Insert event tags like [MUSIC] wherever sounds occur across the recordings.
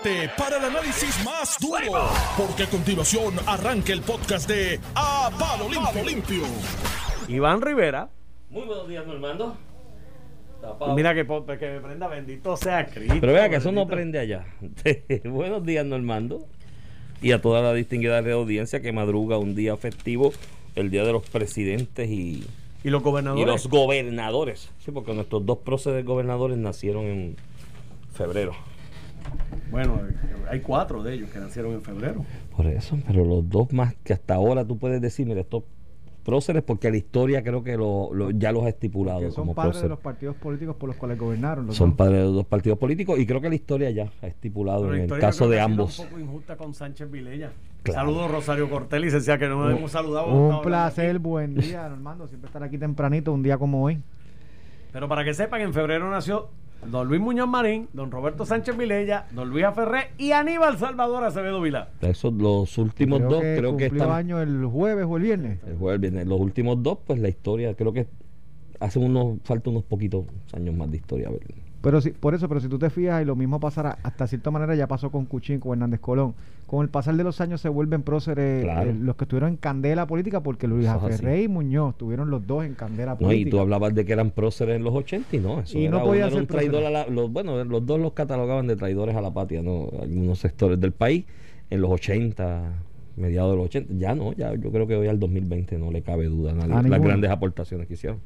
prepárate para el análisis más duro, porque a continuación arranca el podcast de A Palo Limpio. Limpio. Iván Rivera. Muy buenos días, Normando. Mira que, que me prenda bendito sea Cristo. Pero vea que eso no bendito. prende allá. [LAUGHS] buenos días, Normando. Y a toda la distinguida de audiencia que madruga un día festivo, el día de los presidentes y, Y los y gobernadores. los gobernadores. Sí, porque nuestros dos próceres gobernadores nacieron en febrero. Bueno, hay cuatro de ellos que nacieron en febrero. Por eso, pero los dos más que hasta ahora tú puedes decir, mira, estos próceres, porque la historia creo que lo, lo- ya los ha estipulado Que son como padres de los partidos políticos por los cuales gobernaron. los Son dos. padres de los dos partidos políticos y creo que la historia ya ha estipulado Pero en el caso yo de ambos. un poco injusta con Sánchez Vilella. Claro. Saludos Rosario Cortés, licenciada, que no nos hemos saludado. Un placer, aquí. buen día, [LAUGHS] Normando. Siempre estar aquí tempranito, un día como hoy. Pero para que sepan, en febrero nació don Luis Muñoz Marín, don Roberto Sánchez Vilella, don Luis Aferré y Aníbal Salvador Acevedo Vilá. Esos los últimos creo dos, que creo que están. año el jueves o el viernes. El jueves, viernes. Los últimos dos, pues la historia, creo que hace unos, falta unos poquitos años más de historia. a ver. Pero si, por eso, pero si tú te fijas, y lo mismo pasará, hasta cierta manera ya pasó con Cuchín, con Hernández Colón. Con el pasar de los años se vuelven próceres Claro. eh, los que estuvieron en candela política, porque Luis. Aferré y Muñoz tuvieron los dos en candela No, y política. tú hablabas de que eran próceres en los 80 y no, eso Y no uno era un ser traidor a la, los, bueno, los dos los catalogaban de traidores a la patria, ¿no? Algunos sectores del país en los 80, mediados de los 80, ya no, ya yo creo que hoy al 2020 no le cabe duda a nadie las grandes aportaciones que hicieron.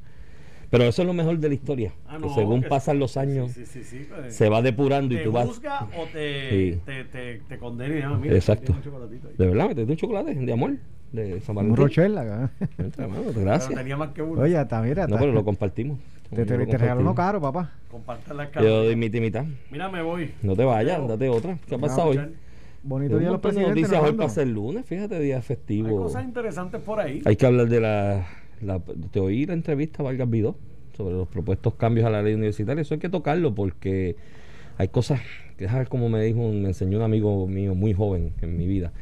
Pero eso es lo mejor de la historia, Ah, que según que- pasan los años Sí, sí, sí, pues, se va depurando y te tú vas juzga o te, Sí. te, te, te condena ah, mira, Exacto. un. De verdad, metiste un chocolate de amor de San Un Valentín. Rochela. Entra, hermano, Pero gracias. tenía más que uno. Oye, hasta mira. No, pero lo compartimos. te, Yo te, lo te regaló uno compartimos. caro, papá. Compartan las Yo cámaras. doy mitad y mitad. Mira, me voy. No te vayas, date otra. ¿Qué ha pasado hoy? Bonito Hay día un los de presidentes. noticias hoy para ser lunes, fíjate, día Hay festivo. cosas interesantes por ahí. Hay que hablar de la, la- Te oí la entrevista a Vargas Vidó sobre los propuestos cambios a la ley universitaria. Eso hay que tocarlo porque hay cosas que, ¿sabes? como me dijo, me enseñó un amigo mío muy joven en mi vida.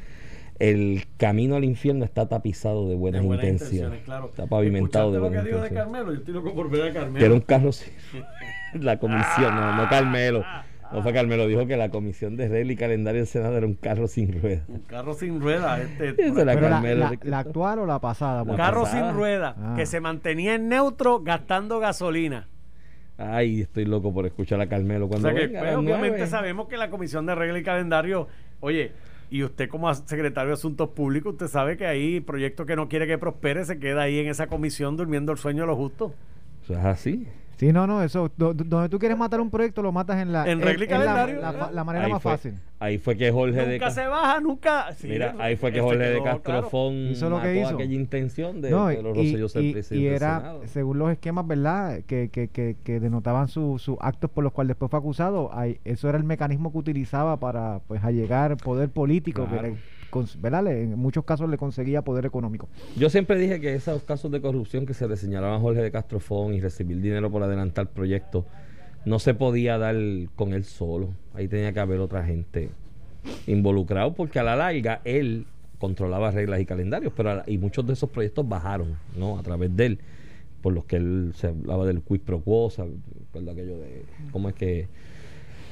El camino al infierno está tapizado de buenas, De buenas intenciones. claro. Está pavimentado de ¿Escuchaste lo buenas que dijo de. Carmelo? Yo estoy loco por ver a Carmelo. Que era un carro sin- [LAUGHS] La comisión, no, no Carmelo. No fue Carmelo, dijo que la comisión de regla y calendario del Senado era un carro sin ruedas. Un carro sin ruedas. Este, [LAUGHS] Esa era Pero la, Carmelo. la- Ricardo. la actual o la pasada? un Porque- carro pasada. sin ruedas Ah. que se mantenía en neutro gastando gasolina. Ay, estoy loco por escuchar a Carmelo O cuando sea que venga a pues, obviamente nueve. sabemos que la Comisión de Regla y Calendario, oye, y usted como secretario de Asuntos Públicos, usted sabe que ahí proyecto que no quiere que prospere se queda ahí en esa comisión durmiendo el sueño de los justos. Eso es así. Sí, no, no, eso. do- do- donde tú quieres matar un proyecto, lo matas en la. En la- calendario, La, manera Ahí más fue, fácil. ahí fue que Jorge de Nunca Ca- se baja, nunca. sí, Mira, ahí fue que Jorge de quedó claro. Castrofón Hizo lo que hizo. aquella intención de No, Pedro y, Rosselló ser presidente y era, Senado. según los esquemas, ¿verdad? Que, que, que, que denotaban su- sus actos por los cuales después fue acusado. ahí- eso era el mecanismo que utilizaba para pues allegar poder político, Claro. ¿Verdad? En muchos casos le conseguía poder económico. Yo siempre dije que esos casos de corrupción que se le señalaban a Jorge de Castrofón y recibir dinero por adelantar proyectos no se podía dar con él solo. Ahí tenía que haber otra gente involucrado porque a la larga él controlaba reglas y calendarios, pero la- y muchos de esos proyectos bajaron, ¿no? A través de él, por los que él se hablaba del quid pro quo, ¿sabes? Aquello de cómo es que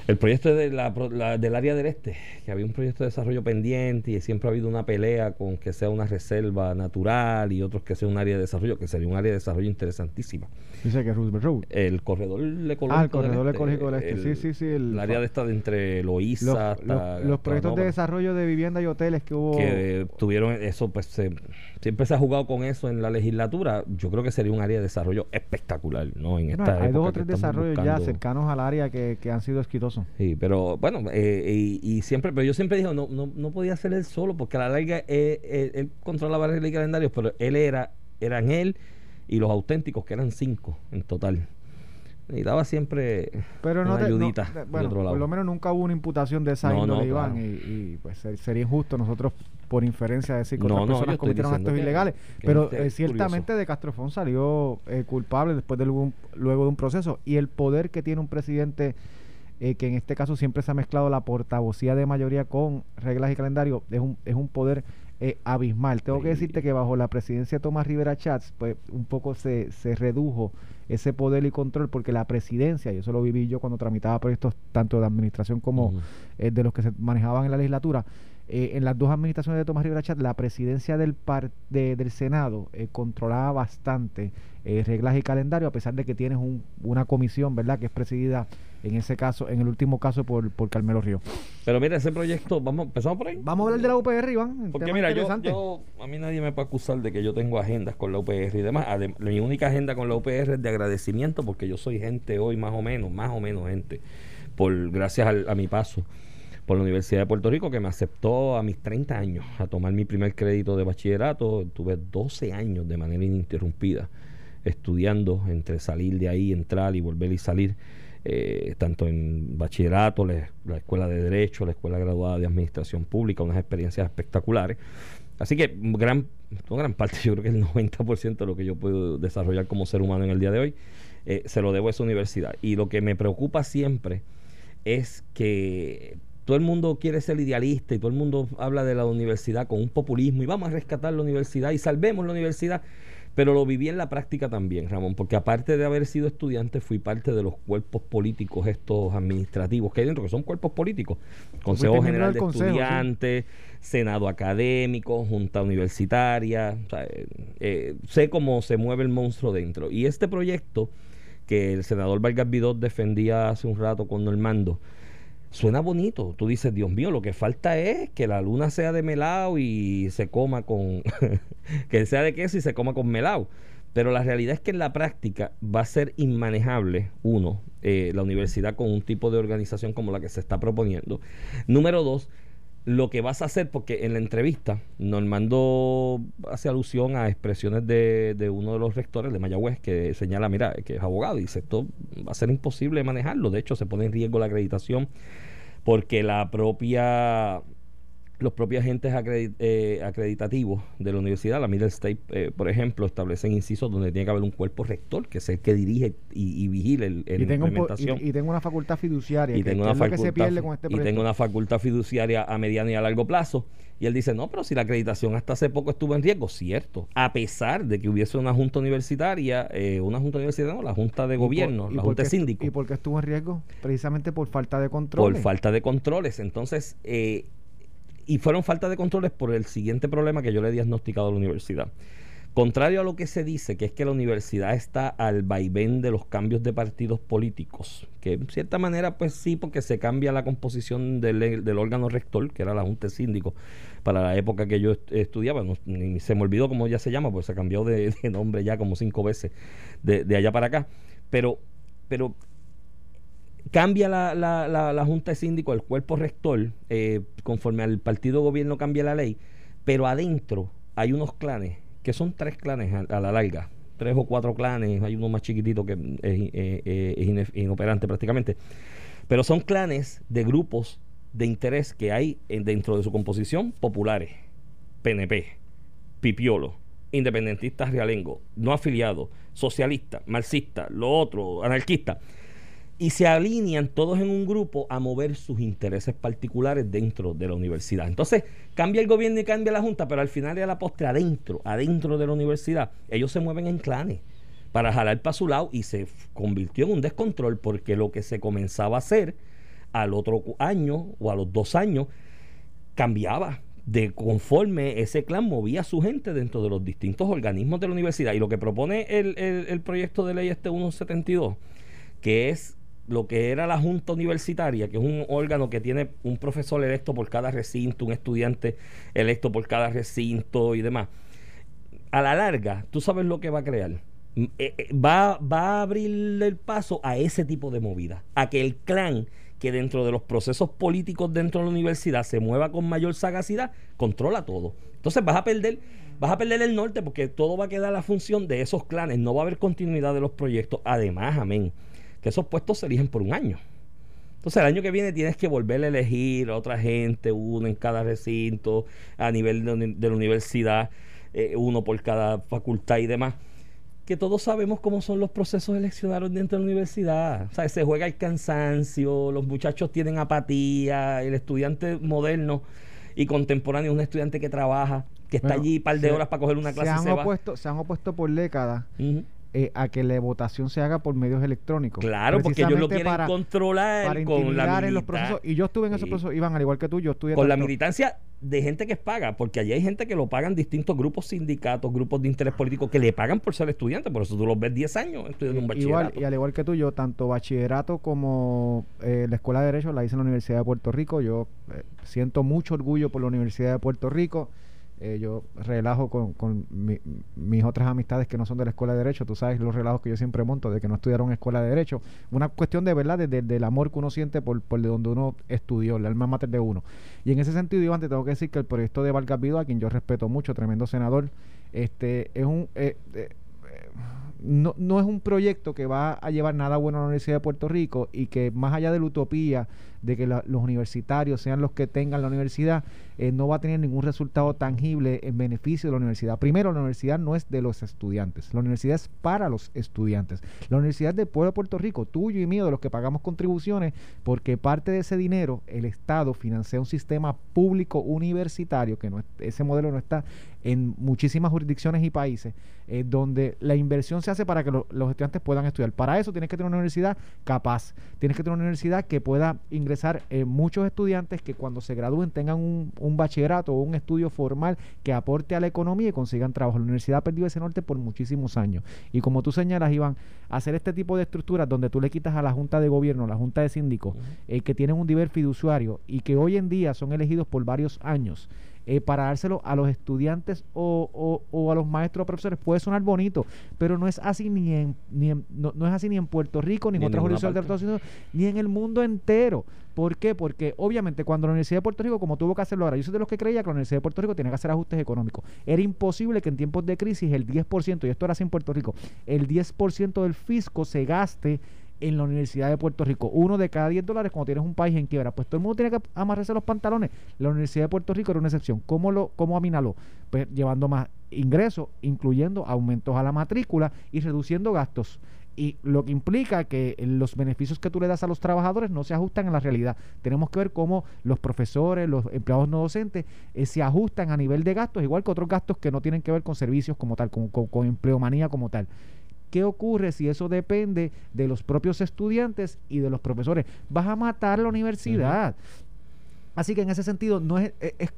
el proyecto de la, la- del área del este, que había un proyecto de desarrollo pendiente y siempre ha habido una pelea con que sea una reserva natural y otros que sea un área de desarrollo, que sería un área de desarrollo interesantísima. Dice que Roosevelt Road. El corredor ecológico. Ah, el corredor del ecológico del este. el- Sí, sí, sí, el- El área de esta de entre Loíza Los, hasta. los- los proyectos de desarrollo de vivienda y hoteles que hubo. Que tuvieron eso, pues se- siempre se ha jugado con eso en la legislatura. Yo creo que sería un área de desarrollo espectacular, ¿no? En esta hay dos o tres desarrollos ya cercanos al área que, que han sido exitosos. Sí, pero bueno, eh, y, y siempre, pero yo siempre dije, no, no, no podía ser él solo, porque a la larga eh, eh, él controlaba reglas y calendarios, pero él era, eran él y los auténticos, que eran cinco en total. Y daba siempre Pero no, una te- no- ayudita de bueno, otro lado. por lo menos nunca hubo una imputación de esa No, índole, no, Iván, claro. y, y, pues ser- sería injusto nosotros por inferencia decir que otras personas cometieron actos que- ilegales. que Pero eh, ciertamente de Castrofón salió eh, culpable después de luego, luego de un proceso. Y el poder que tiene un presidente, eh, que en este caso siempre se ha mezclado la portavocía de mayoría con reglas y calendario, es un, es un poder eh, abismal. Tengo que decirte que bajo la presidencia de Tomás Rivera Chats, pues un poco se, se redujo ese poder y control porque la presidencia, y eso lo viví yo cuando tramitaba proyectos tanto de administración como eh, de los que se manejaban en la legislatura, eh, en las dos administraciones de Tomás Rivera Chat, la presidencia del, par del Senado eh, controlaba bastante reglas y calendario, a pesar de que tienes un, una comisión, ¿verdad?, que es presidida en ese caso, en el último caso por, por Carmelo Río. Pero mira, ese proyecto, vamos, empezamos por ahí. Vamos a hablar de la UPR, Iván. Porque mira, yo, yo, a mí nadie me puede acusar de que yo tengo agendas con la UPR y demás. mi única agenda con la UPR es de agradecimiento porque yo soy gente hoy más o menos, más o menos gente, por gracias a mi paso por la Universidad de Puerto Rico, que me aceptó a mis 30 años a tomar mi primer crédito de bachillerato. Tuve 12 años de manera ininterrumpida estudiando entre salir de ahí, entrar y volver y salir, eh, tanto en bachillerato, la, escuela de Derecho, la escuela graduada de Administración Pública, unas experiencias espectaculares. Así que gran, gran parte, [LAUGHS] yo creo que el 90% de lo que yo puedo desarrollar como ser humano en el día de hoy, eh, se lo debo a esa universidad. Y lo que me preocupa siempre es que todo el mundo quiere ser idealista y todo el mundo habla de la universidad con un populismo y vamos a rescatar la universidad y salvemos la universidad. Pero lo viví en la práctica también, Ramón, porque aparte de haber sido estudiante, fui parte de los cuerpos políticos, estos administrativos que hay dentro, que son cuerpos políticos. Consejo General de Estudiantes, Senado Académico, Junta Universitaria. Eh, eh, sé cómo se mueve el monstruo dentro. Y este proyecto que el senador Vargas Vidot defendía hace un rato con Normando, suena bonito. Tú dices, Dios mío, lo que falta es que la luna sea de melao y se coma con. [LAUGHS] que sea de queso y se coma con melao. Pero la realidad es que en la práctica va a ser inmanejable, uno, eh, la universidad con un tipo de organización como la que se está proponiendo. Número dos, lo que vas a hacer, porque en la entrevista Normando hace alusión a expresiones de, de, uno de los rectores de Mayagüez que señala, mira, que es abogado y dice, esto va a ser imposible manejarlo, de hecho se pone en riesgo la acreditación porque la propia los propios agentes eh, acreditativos de la universidad, la Middle State, eh, por ejemplo, establecen incisos donde tiene que haber un cuerpo rector, que es el que dirige y, vigile el, y tengo implementación. y, tengo una facultad fiduciaria, y tengo una facultad, Y tengo una facultad fiduciaria a mediano y a largo plazo. Y él dice, no, pero si la acreditación hasta hace poco estuvo en riesgo, cierto. A pesar de que hubiese una junta universitaria, eh, una junta universitaria, no, la junta de gobierno, la junta de síndico. ¿Y por qué estuvo en riesgo? Precisamente por falta de controles. Por falta de controles. Entonces, eh, y fueron falta de controles por el siguiente problema que yo le he diagnosticado a la universidad. Contrario a lo que se dice, que es que la universidad está al vaivén de los cambios de partidos políticos, que en cierta manera pues sí, porque se cambia la composición del, órgano rector, que era la Junta de para la época que yo estudiaba, ni se me olvidó cómo ya se llama, pues se cambió [LAUGHS] de, nombre ya como cinco veces de, de allá para acá. Pero, pero Cambia la, la, la, Junta de Síndico, el cuerpo rector, eh, conforme al partido gobierno cambia la ley, pero adentro hay unos clanes, que son tres clanes a, la larga, tres o cuatro clanes, hay uno más chiquitito que es, eh, eh, inoperante prácticamente, pero son clanes de grupos de interés que hay dentro de su composición populares, PNP, Pipiolo, independentistas realengo, no afiliados, socialistas, marxistas, lo otro, anarquistas y se alinean todos en un grupo a mover sus intereses particulares dentro de la universidad. Entonces, cambia el gobierno y cambia la Junta, pero al final y a la postre, adentro, adentro de la universidad, ellos se mueven en clanes para jalar para su lado y se convirtió en un descontrol porque lo que se comenzaba a hacer al otro año o a los dos años cambiaba de conforme ese clan movía a su gente dentro de los distintos organismos de la universidad. Y lo que propone el, el, el proyecto de ley este 172, que es lo que era la Junta Universitaria, que es un órgano que tiene un profesor electo por cada recinto, un estudiante electo por cada recinto y demás, a la larga, tú sabes lo que va a crear. Mm, eh, eh, va, va a abrir el paso a ese tipo de movida, a que el clan que dentro de los procesos políticos dentro de la universidad se mueva con mayor sagacidad, controla todo. Entonces vas a perder, vas a perder el norte porque todo va a quedar a la función de esos clanes, no va a haber continuidad de los proyectos. Además, amén que esos puestos se eligen por un año. Entonces el año que viene tienes que volver a elegir a otra gente, uno en cada recinto, a nivel de, la universidad, eh, uno por cada facultad y demás. Que todos sabemos cómo son los procesos eleccionarios dentro de la universidad. O sea, se juega el cansancio, los muchachos tienen apatía, el estudiante moderno y contemporáneo, un estudiante que trabaja, que está Bueno, allí un par de se- horas para coger una clase se y han se va. opuesto, se han opuesto por décadas. Eh, a que la votación se haga por medios electrónicos. Claro, porque ellos lo quieren para- controlar para con la en los procesos. Y yo estuve en esos Sí. procesos, Iván, al igual que tú, yo estuve con la militancia de gente que paga, porque allí hay gente que lo pagan distintos grupos sindicatos, grupos de interés político que le pagan por ser estudiante, por eso tú los ves 10 años estudiando un Igual, bachillerato. y al igual que tú, yo, tanto bachillerato como eh, la Escuela de Derecho la hice en la Universidad de Puerto Rico. Yo eh, siento mucho orgullo por la Universidad de Puerto Rico. Eh, yo relajo con, con mi- mis otras amistades que no son de la Escuela de Derecho. Tú sabes los relajos que yo siempre monto de que no estudiaron Escuela de Derecho. Una cuestión de verdad, desde del amor que uno siente por, por de donde uno estudió, el alma mater de uno. Y en ese sentido, Iván, te tengo que decir que el proyecto de Vargas Vidal, a quien yo respeto mucho, tremendo senador, este es un... eh, eh, no, no es un proyecto que va a llevar nada bueno a la Universidad de Puerto Rico y que más allá de la utopía de que los universitarios sean los que tengan la universidad, eh, no va a tener ningún resultado tangible en beneficio de la universidad. Primero, la universidad no es de los estudiantes, la universidad es para los estudiantes. La universidad del pueblo de Puerto Rico, tuyo y mío, de los que pagamos contribuciones, porque parte de ese dinero el Estado financia un sistema público universitario, que no es- ese modelo no está en muchísimas jurisdicciones y países, eh, donde la inversión se hace para que lo- los estudiantes puedan estudiar. Para eso tienes que tener una universidad capaz, tienes que tener una universidad que pueda ingresar eh, muchos estudiantes que cuando se gradúen tengan un, un bachillerato o un estudio formal que aporte a la economía y consigan trabajo. La universidad ha perdido ese norte por muchísimos años. Y como tú señalas, Iván, hacer este tipo de estructuras donde tú le quitas a la Junta de Gobierno, la Junta de Síndicos, eh, que tienen un deber fiduciario y que hoy en día son elegidos por varios años, eh, para dárselo a los estudiantes o, o- o a los maestros o profesores puede sonar bonito, pero no es así ni en, ni en- no, no es así ni en Puerto Rico, ni en Ni en otras jurisdicciones de. Estados Unidos, ni en el mundo entero. ¿Por qué? Porque obviamente cuando la Universidad de Puerto Rico, como tuvo que hacerlo ahora, yo soy de los que creía que la Universidad de Puerto Rico tenía que hacer ajustes económicos. Era imposible que en tiempos de crisis el 10%, y esto era así en Puerto Rico, el 10% del fisco se gaste en la Universidad de Puerto Rico. Uno de cada 10 dólares cuando tienes un país en quiebra. Pues todo el mundo tiene que amarrarse los pantalones. La Universidad de Puerto Rico era una excepción. ¿Cómo, lo, cómo aminaló? Pues llevando más ingresos, incluyendo aumentos a la matrícula y reduciendo gastos. Y lo que implica que los beneficios que tú le das a los trabajadores no se ajustan a la realidad. Tenemos que ver cómo los profesores, los empleados no docentes, eh, se ajustan a nivel de gastos, igual que otros gastos que no tienen que ver con servicios como tal, con, con, con empleomanía como tal. ¿Qué ocurre si eso depende de los propios estudiantes y de los profesores? Vas a matar la universidad. Así que en ese sentido no es, es, es-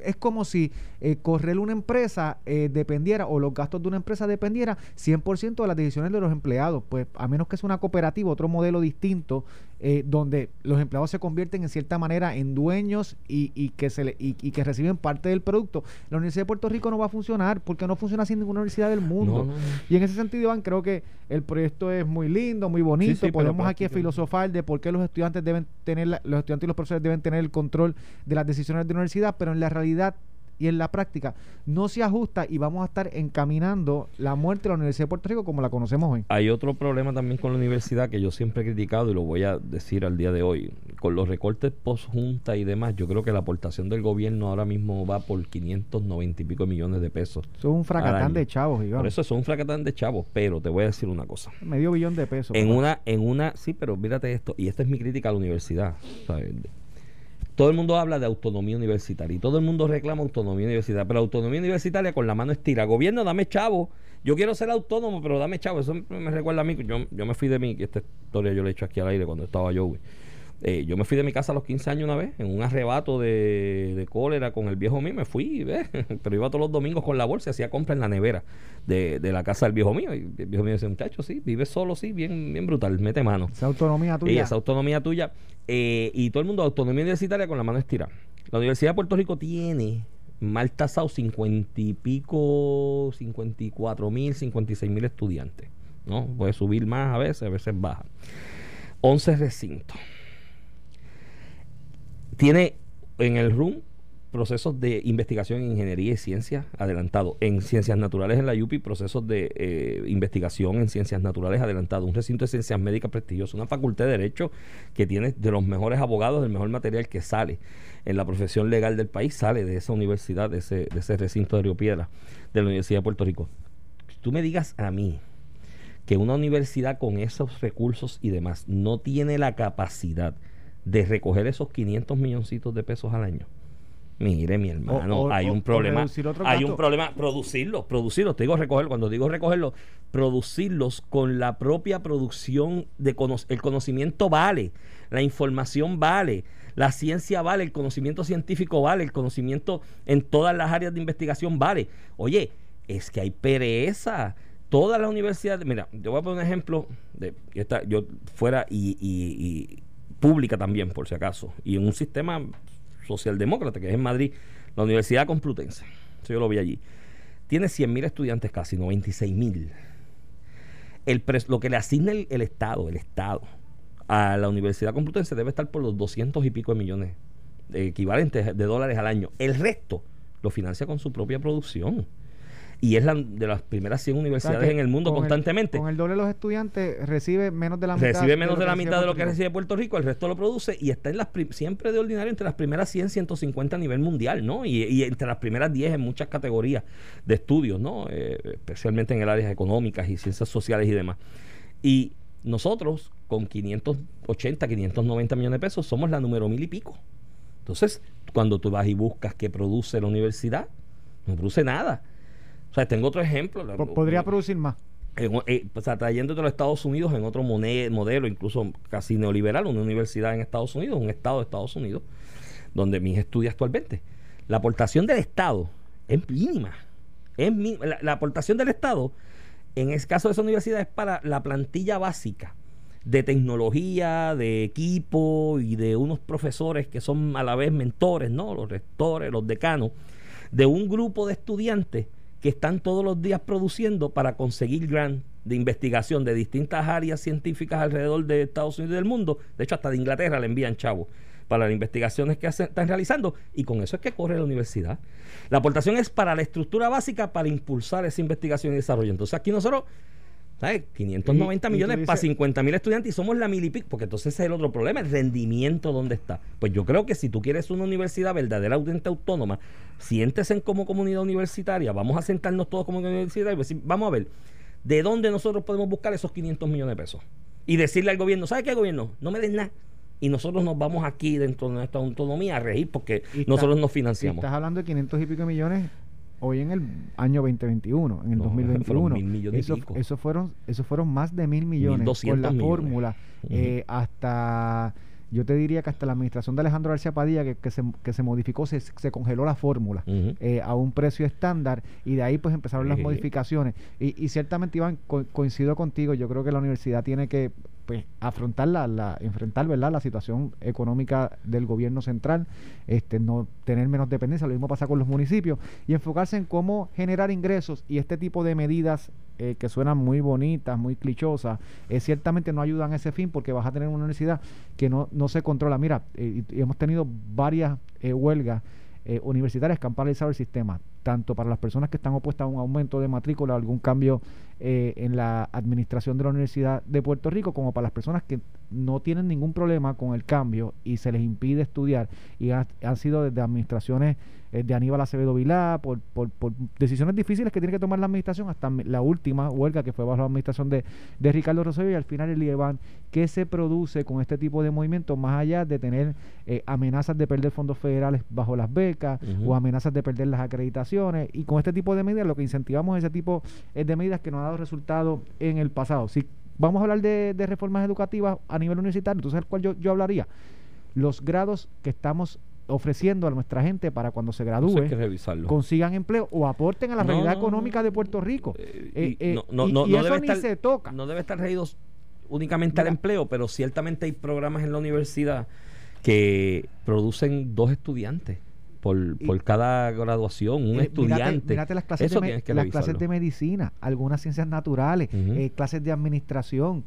es como si eh, correr una empresa eh, dependiera o los gastos de una empresa dependiera 100% de las decisiones de los empleados. Pues a menos que sea una cooperativa, otro modelo distinto, eh, donde los empleados se convierten en cierta manera en dueños y, y que se le, y, y que reciben parte del producto. La Universidad de Puerto Rico no va a funcionar porque no funciona en ninguna universidad del mundo. No, no, no. Y en ese sentido, Iván, creo que el proyecto es muy lindo, muy bonito. Sí, sí, Podemos aquí filosofar de por qué los estudiantes deben tener, la- los estudiantes y los profesores deben tener el control de las decisiones de la universidad, pero en la realidad y en la práctica no se ajusta y vamos a estar encaminando la muerte de la Universidad de Puerto Rico como la conocemos hoy. Hay otro problema también con la universidad que yo siempre he criticado y lo voy a decir al día de hoy. Con los recortes post-junta y demás, yo creo que la aportación del gobierno ahora mismo va por 590 y pico millones de pesos. Eso es un fracatán de chavos, Iván. Por eso son un fracatán de chavos, pero te voy a decir una cosa. Medio billón de pesos. En una, en una, sí, pero mírate esto, y esta es mi crítica a la universidad. ¿sabes? Todo el mundo habla de autonomía universitaria y todo el mundo reclama autonomía universitaria, pero autonomía universitaria con la mano estira. Gobierno, dame chavo. Yo quiero ser autónomo, pero dame chavo. Eso me recuerda a mí. Yo, yo me fui de mi, esta historia yo la he hecho aquí al aire cuando estaba yo, güey. Eh, yo me fui de mi casa a los 15 años una vez, en un arrebato de, de cólera con el viejo mío, me fui, ¿ves? [LAUGHS] pero iba todos los domingos con la bolsa y hacía compra en la nevera de, de la casa del viejo mío. Y el viejo mío decía, muchacho, sí, vive solo, sí, bien, bien brutal, mete mano. Esa autonomía Y tuya. esa autonomía tuya. eh, y todo el mundo, autonomía universitaria con la mano estirada. La Universidad de Puerto Rico tiene mal tasado 50 y pico, 54 mil, 56 mil estudiantes. ¿no? Puede subir más a veces, a veces baja. 11 recintos. Tiene en el RUM procesos de investigación en ingeniería y ciencias adelantado. En ciencias naturales en la UPI, procesos de eh, investigación en ciencias naturales adelantado. Un recinto de ciencias médicas prestigioso. Una facultad de derecho que tiene de los mejores abogados, del mejor material que sale en la profesión legal del país, sale de esa universidad, de ese, de ese recinto de Río Piedra, de la Universidad de Puerto Rico. Tú me digas a mí que una universidad con esos recursos y demás no tiene la capacidad de recoger esos 500 milloncitos de pesos al año Mire, mi hermano, O- o- hay un problema. Hay un problema, producirlos, producirlos. Te digo recogerlo. Cuando digo recogerlos, producirlos con la propia producción de cono- el conocimiento vale, la información vale, la ciencia vale, el conocimiento científico vale, el conocimiento en todas las áreas de investigación vale. Oye, es que hay pereza. Todas las universidades, mira, yo voy a poner un ejemplo de yo, esta- yo fuera y, y- y pública también, por si acaso, y en un sistema socialdemócrata que es en Madrid, la Universidad Complutense, eso yo lo vi allí, tiene 100.000 estudiantes casi, 96.000. El lo que le asigna el, el Estado, el Estado, a la Universidad Complutense debe estar por los 200 y pico de millones de equivalentes de dólares al año. El resto lo financia con su propia producción. Y es la, de las primeras 100 O sea, universidades en el mundo con constantemente. con el doble de los estudiantes recibe menos de la mitad. recibe menos de la mitad de lo que recibe Puerto Rico, el resto lo produce y está en las siempre de ordinario entre las primeras 100, 150 a nivel mundial, ¿no? Y, y entre las primeras 10 en muchas categorías de estudios, ¿no? Eh, especialmente en el área económicas y ciencias sociales y demás. Y nosotros, con 580, 590 millones de pesos, somos la número mil y pico. Entonces, cuando tú vas y buscas qué produce la universidad, no produce nada. O sea, tengo otro ejemplo. Po- Podría producir más. en o- eh, trayendo de los Estados Unidos en otro modelo, incluso casi neoliberal, una universidad en Estados Unidos, un estado de Estados Unidos, donde mis estudia actualmente. La aportación del Estado es mínima. Es la, la aportación del Estado, en el caso de esa universidad, es para la plantilla básica de tecnología, de equipo y de unos profesores que son a la vez mentores, ¿no? Los rectores, los decanos, de un grupo de estudiantes que están todos los días produciendo para conseguir grant de investigación de distintas áreas científicas alrededor de Estados Unidos y del mundo. De hecho, hasta de Inglaterra le envían chavos para las investigaciones que están realizando y con eso es que corre la universidad. La aportación es para la estructura básica para impulsar esa investigación y desarrollo. Entonces aquí nosotros, ¿sabes? 590 Y- millones para dices- 50 mil estudiantes y somos la mil y pico, porque entonces ese es el otro problema, el rendimiento dónde está. Pues yo creo que si tú quieres una universidad verdaderamente autónoma, siéntese como comunidad universitaria, vamos a sentarnos todos como comunidad universitaria y decir, vamos a ver, ¿de dónde nosotros podemos buscar esos 500 millones de pesos? Y decirle al gobierno, ¿sabe qué gobierno? No me den nada. Y nosotros nos vamos aquí dentro de nuestra autonomía a reír porque Y está- nosotros nos financiamos. estás hablando de 500 y pico millones hoy en el año 2021, en el No, [LAUGHS] 2021. fueron eso, fueron, eso fueron más de mil millones 1.200 con la fórmula. Eh, hasta yo te diría que hasta la administración de Alejandro García Padilla que, que se, que se modificó, se, se congeló la fórmula eh, a un precio estándar y de ahí pues empezaron las modificaciones. Y, y ciertamente Iván co- coincido contigo yo creo que la universidad tiene que pues afrontar la, la enfrentar verdad la situación económica del gobierno central este no tener menos dependencia. Lo mismo pasa con los municipios. Y enfocarse en cómo generar ingresos y este tipo de medidas eh, que suenan muy bonitas muy clichosas eh, ciertamente no ayudan a ese fin porque vas a tener una universidad que no, no se controla. Mira eh, y- hemos tenido varias eh, huelgas universitarias que han paralizado el sistema, tanto para las personas que están opuestas a un aumento de matrícula o algún cambio eh, en la administración de la Universidad de Puerto Rico, como para las personas que no tienen ningún problema con el cambio y se les impide estudiar y ha- han sido desde administraciones eh, de Aníbal Acevedo Vilá, por, por, por decisiones difíciles que tiene que tomar la administración, hasta la última huelga que fue bajo la administración de, de Ricardo Rosselló y al final el IEBAN, ¿qué se produce con este tipo de movimientos más allá de tener eh, amenazas de perder fondos federales bajo las becas o amenazas de perder las acreditaciones? Y con este tipo de medidas lo que incentivamos es ese tipo eh, de medidas que no han dado resultados en el pasado. Si vamos a hablar de, de reformas educativas a nivel universitario, entonces el cual yo, yo hablaría, los grados que estamos ofreciendo a nuestra gente para cuando se gradúe consigan empleo o aporten a la No, realidad no, económica no. de Puerto Rico. Eh, Eh, y no, eso ni estar, se toca. No debe estar regido únicamente al empleo, pero ciertamente hay programas en la universidad que producen dos estudiantes por, Y- por cada graduación, un Eh, estudiante. mírate las clases, Eso de, me- tienes que las clases de medicina, algunas ciencias naturales, eh, clases de administración,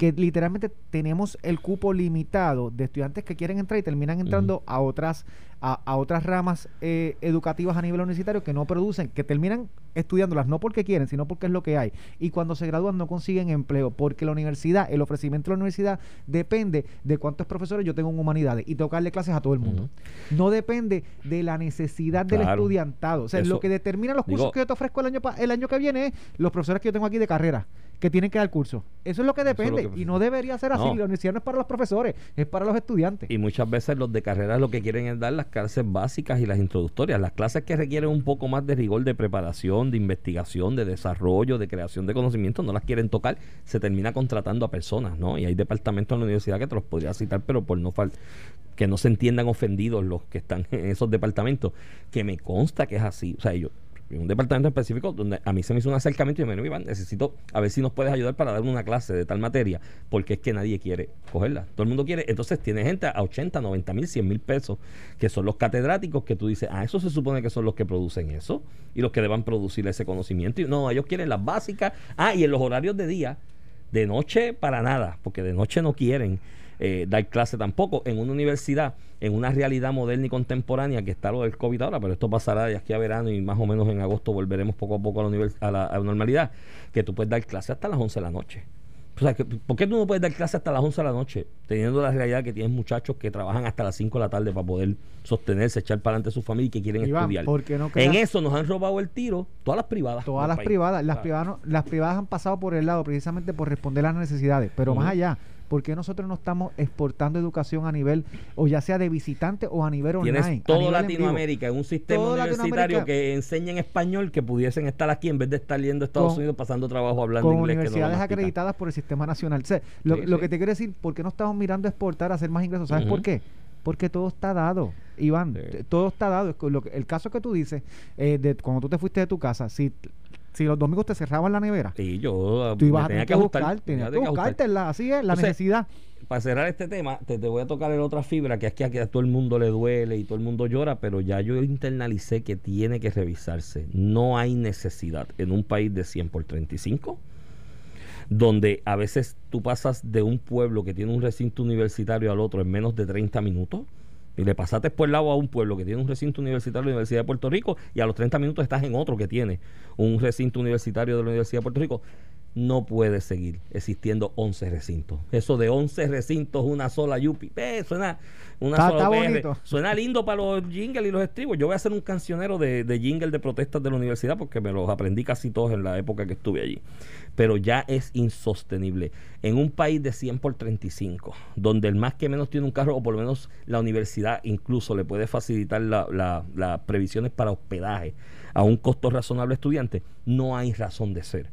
que literalmente tenemos el cupo limitado de estudiantes que quieren entrar y terminan entrando a otras a, a otras ramas eh, educativas a nivel universitario que no producen, que terminan estudiándolas no porque quieren, sino porque es lo que hay. Y cuando se gradúan no consiguen empleo, porque la universidad, el ofrecimiento de la universidad depende de cuántos profesores yo tengo en humanidades y tocarle clases a todo el mundo. No depende de la necesidad del estudiantado. O sea, Eso- lo que determina los cursos digo- que yo te ofrezco el año, el año que viene es los profesores que yo tengo aquí de carrera, que tienen que dar curso. Eso es lo que lo depende. que- y no debería ser así. No. La universidad no es para los profesores, es para los estudiantes. Y muchas veces los de carrera lo que quieren es dar las clases básicas y las introductorias. Las clases que requieren un poco más de rigor de preparación, de investigación, de desarrollo, de creación de conocimiento, no las quieren tocar. Se termina contratando a personas, ¿no? Y hay departamentos en la universidad que te los podría citar, pero por no que no se entiendan ofendidos los que están [LAUGHS] en esos departamentos, que me consta que es así. O sea, yo en un departamento específico donde a mí se me hizo un acercamiento y me dijo, Iván, necesito a ver si nos puedes ayudar para dar una clase de tal materia, porque es que nadie quiere cogerla. Todo el mundo quiere, entonces tiene gente a 80, 90 mil, 100 mil pesos, que son los catedráticos que tú dices, ah, eso se supone que son los que producen eso y los que deban producir ese conocimiento. No, ellos quieren las básicas, ah, y en los horarios de día, de noche para nada, porque de noche no quieren eh, dar clase tampoco en una universidad, en una realidad moderna y contemporánea que está lo del COVID ahora, pero esto pasará de aquí a verano y más o menos en agosto volveremos poco a poco a la, univers- a la, a la normalidad, que tú puedes dar clase hasta las 11 de la noche. O sea, ¿por qué tú no puedes dar clase hasta las 11 de la noche? Teniendo la realidad que tienes muchachos que trabajan hasta las 5 de la tarde para poder sostenerse, echar para adelante su familia y que quieren Iván, estudiar. ¿por qué no en eso nos han robado el tiro todas las privadas. Todas las país. privadas, las privadas, no- las privadas han pasado por el lado precisamente por responder a las necesidades, pero más allá, ¿por qué nosotros no estamos exportando educación a nivel, o ya sea de visitante o a nivel online? Tienes todo nivel? Latinoamérica en un sistema Todo universitario que enseña en español que pudiesen estar aquí en vez de estar yendo a Estados Con- Unidos pasando trabajo hablando con inglés. no universidades acreditadas por el sistema nacional. O sea, lo, Sí, lo sí. que te quiero decir, ¿por qué no estamos mirando a exportar, a hacer más ingresos? ¿Sabes por qué? Porque todo está dado, Iván, Sí. todo está dado. El caso que tú dices, eh, de cuando tú te fuiste de tu casa, si, si los domingos te cerraban la nevera, Sí, yo tú me ibas a tener que buscar, tenías tenía que buscártela, así es, la Entonces, necesidad. Para cerrar este tema, te, te voy a tocar en otra fibra que es que aquí a todo el mundo le duele y todo el mundo llora, pero ya yo internalicé que tiene que revisarse. No hay necesidad en un país de 100 por 35 donde a veces tú pasas de un pueblo que tiene un recinto universitario al otro en menos de 30 minutos y le pasaste por el lado a un pueblo que tiene un recinto universitario de la Universidad de Puerto Rico y a los 30 minutos estás en otro que tiene un recinto universitario de la Universidad de Puerto Rico. No puede seguir existiendo 11 recintos. Eso de 11 recintos, una sola yupi. eh, suena una Está- sola está bonito. Suena lindo para los jingles y los estribos. Yo voy a ser un cancionero de, de jingle de protestas de la universidad porque me los aprendí casi todos en la época que estuve allí. Pero ya es insostenible. En un país de 100 por 35, donde el más que menos tiene un carro, o por lo menos la universidad incluso le puede facilitar la- la- las previsiones para hospedaje a un costo razonable estudiante, no hay razón de ser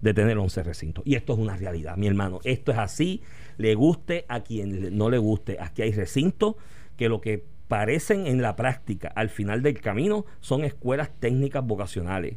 de tener 11 recintos. Y esto es una realidad, mi hermano. Esto es así, le guste a quien no le guste. Aquí hay recintos que lo que parecen en la práctica, al final del camino, son escuelas técnicas vocacionales.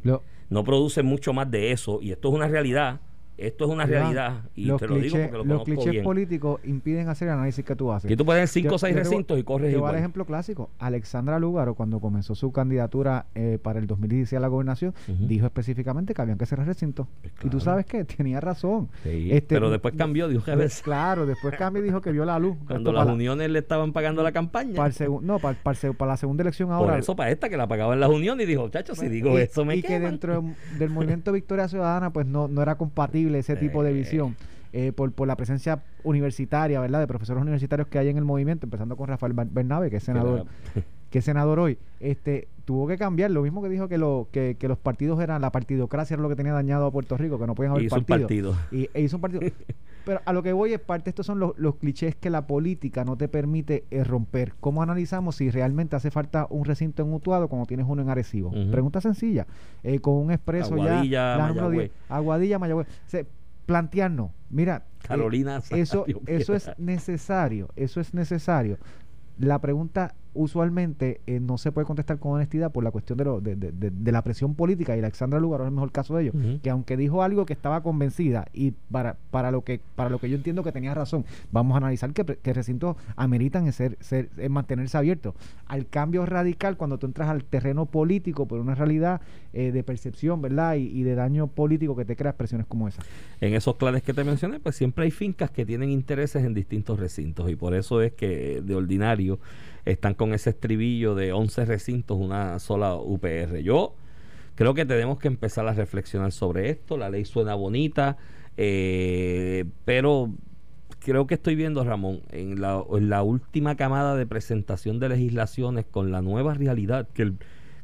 No producen mucho más de eso. Y esto es una realidad. Esto es una realidad. Y los te lo digo porque lo los clichés bien. políticos impiden hacer el análisis que tú haces. Aquí tú puedes tener 5 o Yo- 6 yo te voy- recintos y corres Te igual. ejemplo clásico. Alexandra Lúgaro, cuando comenzó su candidatura eh, para el 2016 a la gobernación, dijo específicamente que habían que cerrar recintos. Pues Y tú sabes que tenía razón. Sí, Este, pero después cambió, dijo que Pues, claro, después cambió y dijo que vio la luz. cuando las uniones le estaban pagando la campaña. para el no, para, para el para la segunda elección ahora. Por eso, para esta que la pagaban las uniones, y dijo, chacho, si digo y, eso me y que queman". dentro de- [LAUGHS] del movimiento Victoria Ciudadana pues no, no era compatible ese tipo de visión eh, por, por la presencia universitaria, ¿verdad? De profesores universitarios que hay en el movimiento, empezando con Rafael Ber- Bernabe, que es senador, [LAUGHS] que es senador hoy, este, tuvo que cambiar, lo mismo que dijo que, lo, que, que los partidos eran, la partidocracia era lo que tenía dañado a Puerto Rico, que no podían haber partidos. partido. Y, e hizo un partido. [LAUGHS] Pero a lo que voy es parte, estos son los, los clichés que la política no te permite eh, romper. ¿Cómo analizamos si realmente hace falta un recinto en Utuado cuando tienes uno en Arecibo? Pregunta sencilla. Eh, con un expreso Aguadilla, ya. Mayagüez. 10, Aguadilla, Mayagüez. Se- plantearnos, mira. eh, Carolina eso, eso es necesario. Eso es necesario. La pregunta usualmente eh, no se puede contestar con honestidad por la cuestión de, lo- de, de- de- la presión política y Alexandra Lugaro es el mejor caso de ello que aunque dijo algo que estaba convencida y para, para lo que para lo que yo entiendo que tenía razón vamos a analizar que, recintos ameritan en ser, ser en mantenerse abiertos. Al cambio radical cuando tú entras al terreno político por una realidad eh, de percepción verdad y, y de daño político que te crea expresiones como esa. En esos clanes que te mencioné, pues siempre hay fincas que tienen intereses en distintos recintos y por eso es que de ordinario están con ese estribillo de 11 recintos, una sola UPR. Yo creo que tenemos que empezar a reflexionar sobre esto. La ley suena bonita, eh, pero creo que estoy viendo, Ramón, en la, en la última camada de presentación de legislaciones con la nueva realidad que el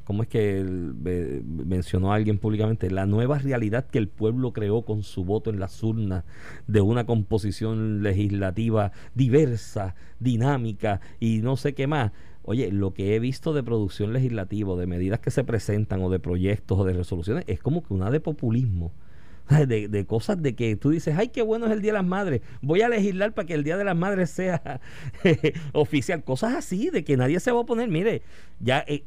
¿cómo es que mencionó alguien públicamente? La nueva realidad que el pueblo creó con su voto en las urnas de una composición legislativa diversa, dinámica y no sé qué más. Oye, lo que he visto de producción legislativa, de medidas que se presentan o de proyectos o de resoluciones, es como que una de populismo. [LAUGHS] De, cosas de que tú dices, ay, qué bueno es el Día de las Madres, voy a legislar para que el Día de las Madres sea [LAUGHS] oficial. Cosas así, de que nadie se va a poner, mire, ya eh,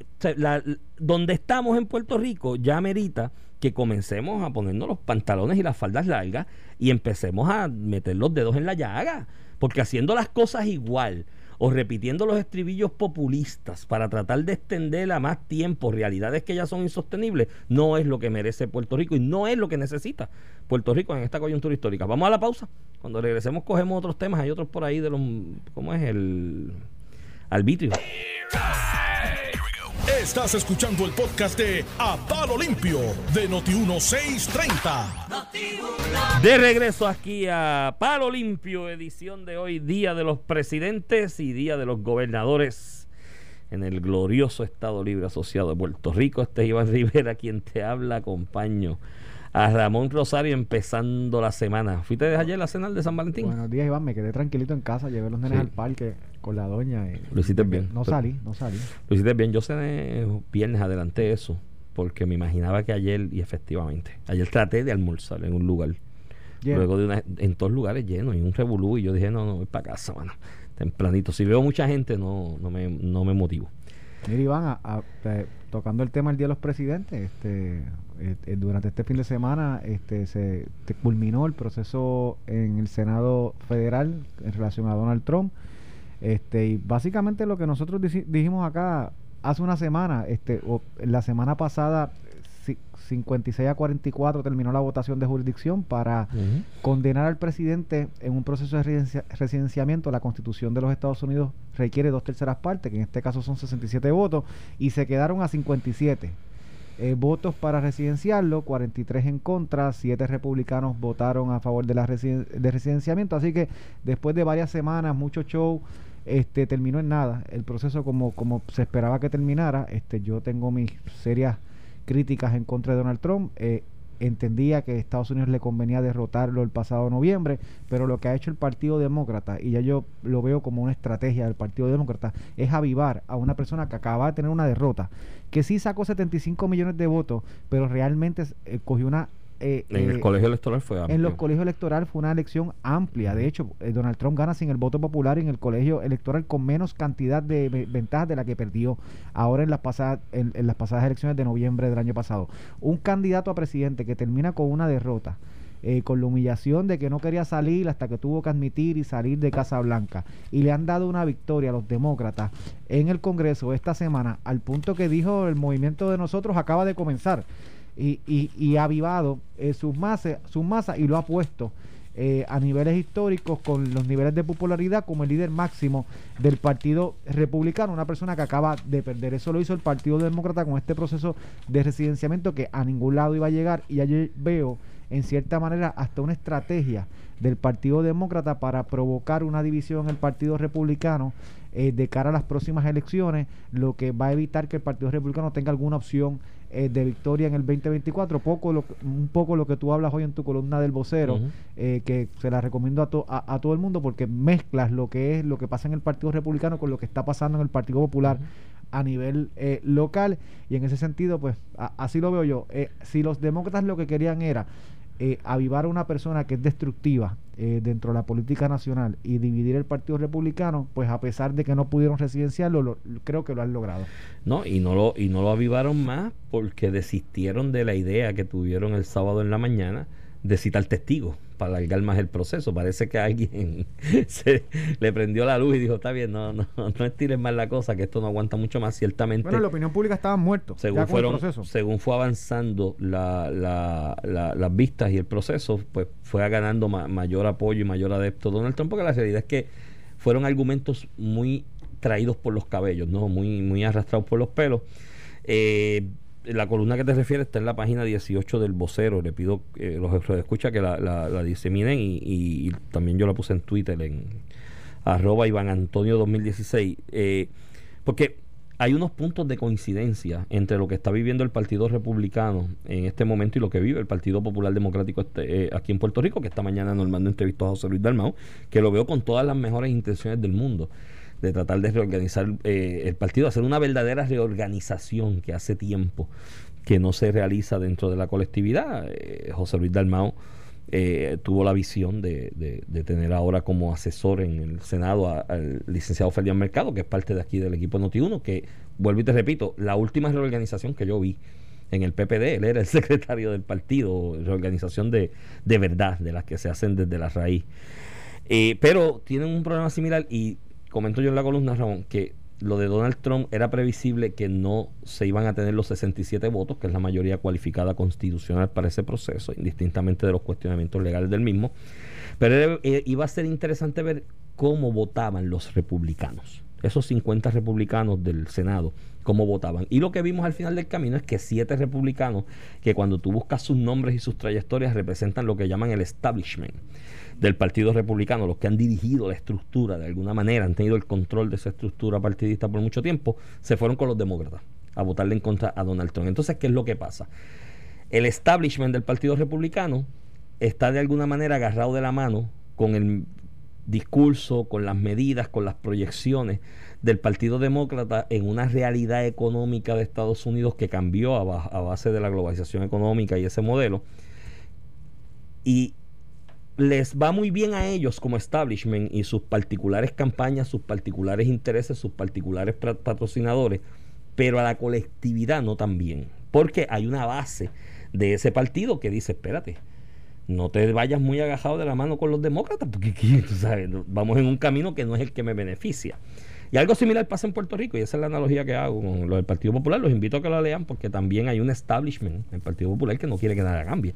donde estamos en Puerto Rico ya merita que comencemos a ponernos los pantalones y las faldas largas y empecemos a meter los dedos en la llaga, porque haciendo las cosas igual o repitiendo los estribillos populistas para tratar de extender a más tiempo realidades que ya son insostenibles, no es lo que merece Puerto Rico y no es lo que necesita Puerto Rico en esta coyuntura histórica. Vamos a la pausa. Cuando regresemos cogemos otros temas. Hay otros por ahí de los... ¿Cómo es? El arbitrio. Estás escuchando el podcast de A Palo Limpio de Noti1630. De regreso aquí a Palo Limpio, edición de hoy, Día de los Presidentes y Día de los Gobernadores en el glorioso Estado Libre Asociado de Puerto Rico. Este es Iván Rivera quien te habla, acompaño a Ramón Rosario empezando la semana. ¿Fuiste de ayer la cena de San Valentín? Buenos días, Iván. Me quedé tranquilito en casa, llevé los nenes al parque con la doña. lo hiciste bien. No salí, no salí. Lo hiciste bien. Yo cené viernes, adelanté eso, porque me imaginaba que ayer, y efectivamente, ayer traté de almorzar en un lugar. Luego de una, en todos lugares llenos, y un revolú, y yo dije, no, no, voy para casa, mano. Tempranito. Si veo mucha gente, no, no, me, no me motivo. Mira, Iván, tocando el tema del Día de los Presidentes, este, eh, eh, durante este fin de semana este, se culminó el proceso en el Senado Federal en relación a Donald Trump. Este, y básicamente lo que nosotros dijimos acá hace una semana, este, o la semana pasada, 56 a 44 terminó la votación de jurisdicción para condenar al presidente en un proceso de residenciamiento. La constitución de los Estados Unidos requiere dos terceras partes, que en este caso son 67 votos, y se quedaron a 57. Eh, votos para residenciarlo, 43 en contra, 7 republicanos votaron a favor de, la de residenciamiento, así que después de varias semanas, mucho show, este terminó en nada, el proceso como, como se esperaba que terminara, este yo tengo mis serias críticas en contra de Donald Trump, eh, entendía que Estados Unidos le convenía derrotarlo el pasado noviembre, pero lo que ha hecho el Partido Demócrata, y ya yo lo veo como una estrategia del Partido Demócrata, es avivar a una persona que acaba de tener una derrota, que sí sacó 75 millones de votos, pero realmente eh, cogió una eh, en el eh, colegio electoral fue En los colegios electorales fue una elección amplia. De hecho, eh, Donald Trump gana sin el voto popular en el colegio electoral con menos cantidad de ventajas de la que perdió ahora en las pasadas en, las pasadas elecciones de noviembre del año pasado. Un candidato a presidente que termina con una derrota. con la humillación de que no quería salir hasta que tuvo que admitir y salir de Casa Blanca. Y le han dado una victoria a los demócratas en el Congreso esta semana, al punto que dijo el movimiento de nosotros acaba de comenzar y, y, y ha avivado eh, sus masas y lo ha puesto eh, a niveles históricos con los niveles de popularidad como el líder máximo del Partido Republicano, una persona que acaba de perder. Eso lo hizo el Partido Demócrata con este proceso de residenciamiento que a ningún lado iba a llegar y ayer veo en cierta manera hasta una estrategia del Partido Demócrata para provocar una división en el Partido Republicano eh, de cara a las próximas elecciones, lo que va a evitar que el Partido Republicano tenga alguna opción eh, de victoria en el 2024. Poco lo, un poco lo que tú hablas hoy en tu columna del vocero, eh, que se la recomiendo a, a, todo el mundo porque mezclas lo que es lo que pasa en el Partido Republicano con lo que está pasando en el Partido Popular. a nivel eh, local y en ese sentido pues así lo veo yo si los demócratas lo que querían era eh, avivar a una persona que es destructiva eh, dentro de la política nacional y dividir el Partido Republicano, pues a pesar de que no pudieron residenciarlo, creo que lo han logrado. No, y no lo, y no lo avivaron más porque desistieron de la idea que tuvieron el sábado en la mañana de citar testigos para alargar más el proceso. Parece que alguien [LAUGHS] se le prendió la luz y dijo, está bien, no, no, no estiren más la cosa, que esto no aguanta mucho más, ciertamente. Bueno, la opinión pública estaba muerto. Según, fueron, según fue avanzando la, la, las vistas y el proceso, pues fue ganando mayor apoyo y mayor adepto Donald Trump, porque la realidad es que fueron argumentos muy traídos por los cabellos, ¿no? Muy, muy arrastrados por los pelos. Eh, la columna que te refieres está en la página 18 del vocero. Le pido eh, los escucha que la, la, diseminen y, también yo la puse en Twitter en arroba Iván Antonio 2016. Eh, porque hay unos puntos de coincidencia entre lo que está viviendo el Partido Republicano en este momento y lo que vive el Partido Popular Democrático este, eh, aquí en Puerto Rico, que esta mañana Normando entrevistó a José Luis Dalmau, que lo veo con todas las mejores intenciones del mundo de tratar de reorganizar eh, el partido, hacer una verdadera reorganización que hace tiempo que no se realiza dentro de la colectividad. Eh, José Luis Dalmau eh, tuvo la visión de, tener ahora como asesor en el Senado al licenciado Ferdinand Mercado, que es parte de aquí del equipo Noti1, que, vuelvo y te repito, la última reorganización que yo vi en el PPD, él era el [LAUGHS] secretario del partido, reorganización de, de verdad, de las que se hacen desde la raíz. Eh, pero tienen un problema similar y comento yo en la columna, Ramón, que lo de Donald Trump era previsible que no se iban a tener los 67 votos, que es la mayoría cualificada constitucional para ese proceso, indistintamente de los cuestionamientos legales del mismo. Pero eh, iba a ser interesante ver cómo votaban los republicanos, esos 50 republicanos del Senado, cómo votaban. Y lo que vimos al final del camino es que siete republicanos, que cuando tú buscas sus nombres y sus trayectorias, representan lo que llaman el establishment del Partido Republicano, los que han dirigido la estructura de alguna manera, han tenido el control de esa estructura partidista por mucho tiempo, se fueron con los demócratas a votarle en contra a Donald Trump. Entonces, ¿qué es lo que pasa? El establishment del Partido Republicano está de alguna manera agarrado de la mano con el discurso, con las medidas, con las proyecciones del Partido Demócrata en una realidad económica de Estados Unidos que cambió a, base de la globalización económica y ese modelo. Y les va muy bien a ellos como establishment y sus particulares campañas, sus particulares intereses, sus particulares patrocinadores, pero a la colectividad no tan bien. Porque hay una base de ese partido que dice, espérate, no te vayas muy agajado de la mano con los demócratas, porque [LAUGHS] vamos en un camino que no es el que me beneficia. Y algo similar pasa en Puerto Rico, y esa es la analogía que hago con lo del Partido Popular. Los invito a que la lean porque también hay un establishment en el Partido Popular que no quiere que nada cambie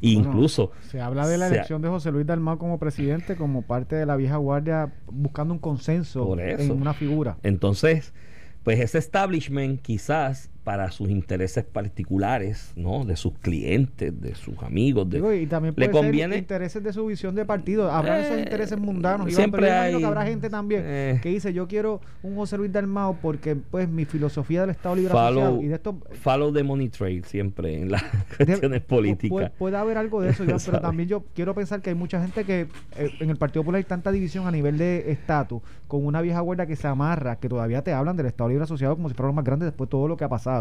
incluso. Se habla de la elección de José Luis Dalmau como presidente, como parte de la vieja guardia, buscando un consenso en una figura. Entonces, pues ese establishment quizás para sus intereses particulares, ¿no? De sus clientes, de sus amigos. De, y también puede le conviene intereses de su visión de partido. Habrá esos eh, intereses mundanos. Siempre hay, que habrá gente también eh, que dice yo quiero un José Luis Dalmao porque pues mi filosofía del Estado Libre follow, y de esto follow the money trade siempre en las cuestiones políticas. Puede, haber algo de eso, [LAUGHS] pero también yo quiero pensar que hay mucha gente que eh, en el Partido Popular hay tanta división a nivel de estatus con una vieja huelga que se amarra, que todavía te hablan del Estado Libre Asociado como si fuera lo más grande después de todo lo que ha pasado.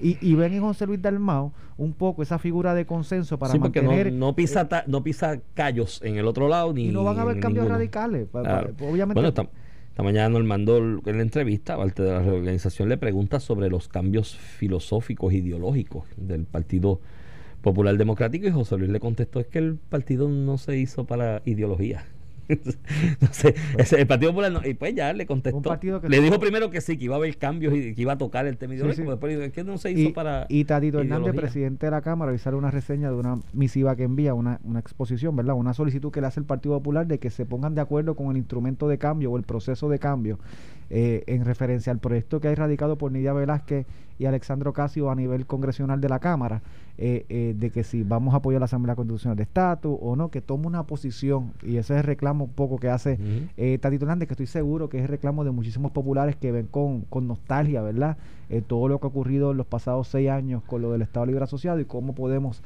Y, ven en José Luis Dalmao un poco esa figura de consenso para mantener... No, pisa, eh, no pisa callos en el otro lado ni... Y no van a haber cambios radicales. Obviamente... Bueno, esta, mañana Normando en la entrevista, parte de la reorganización, le pregunta sobre los cambios filosóficos, ideológicos del Partido Popular Democrático y José Luis le contestó es que el partido no se hizo para ideología [LAUGHS] no sé, el Partido Popular no, y pues ya le contestó. le dijo primero que sí, que iba a haber cambios y que iba a tocar el tema ideológico. Después que no se hizo y, para. Y Tatito Hernández, presidente de la Cámara, sale una reseña de una misiva que envía, una, una exposición, ¿verdad? Una solicitud que le hace el Partido Popular de que se pongan de acuerdo con el instrumento de cambio o el proceso de cambio eh, en referencia al proyecto que ha radicado por Nidia Velázquez y Alexandro Casio a nivel congresional de la Cámara, eh, eh, de que si vamos a apoyar la Asamblea Constitucional de Estatus o no, que tome una posición, y ese es el reclamo un poco que hace Tatito Hernández, que estoy seguro que es el reclamo de muchísimos populares que ven con, con nostalgia, ¿verdad? todo lo que ha ocurrido en los pasados seis años con lo del Estado Libre Asociado y cómo podemos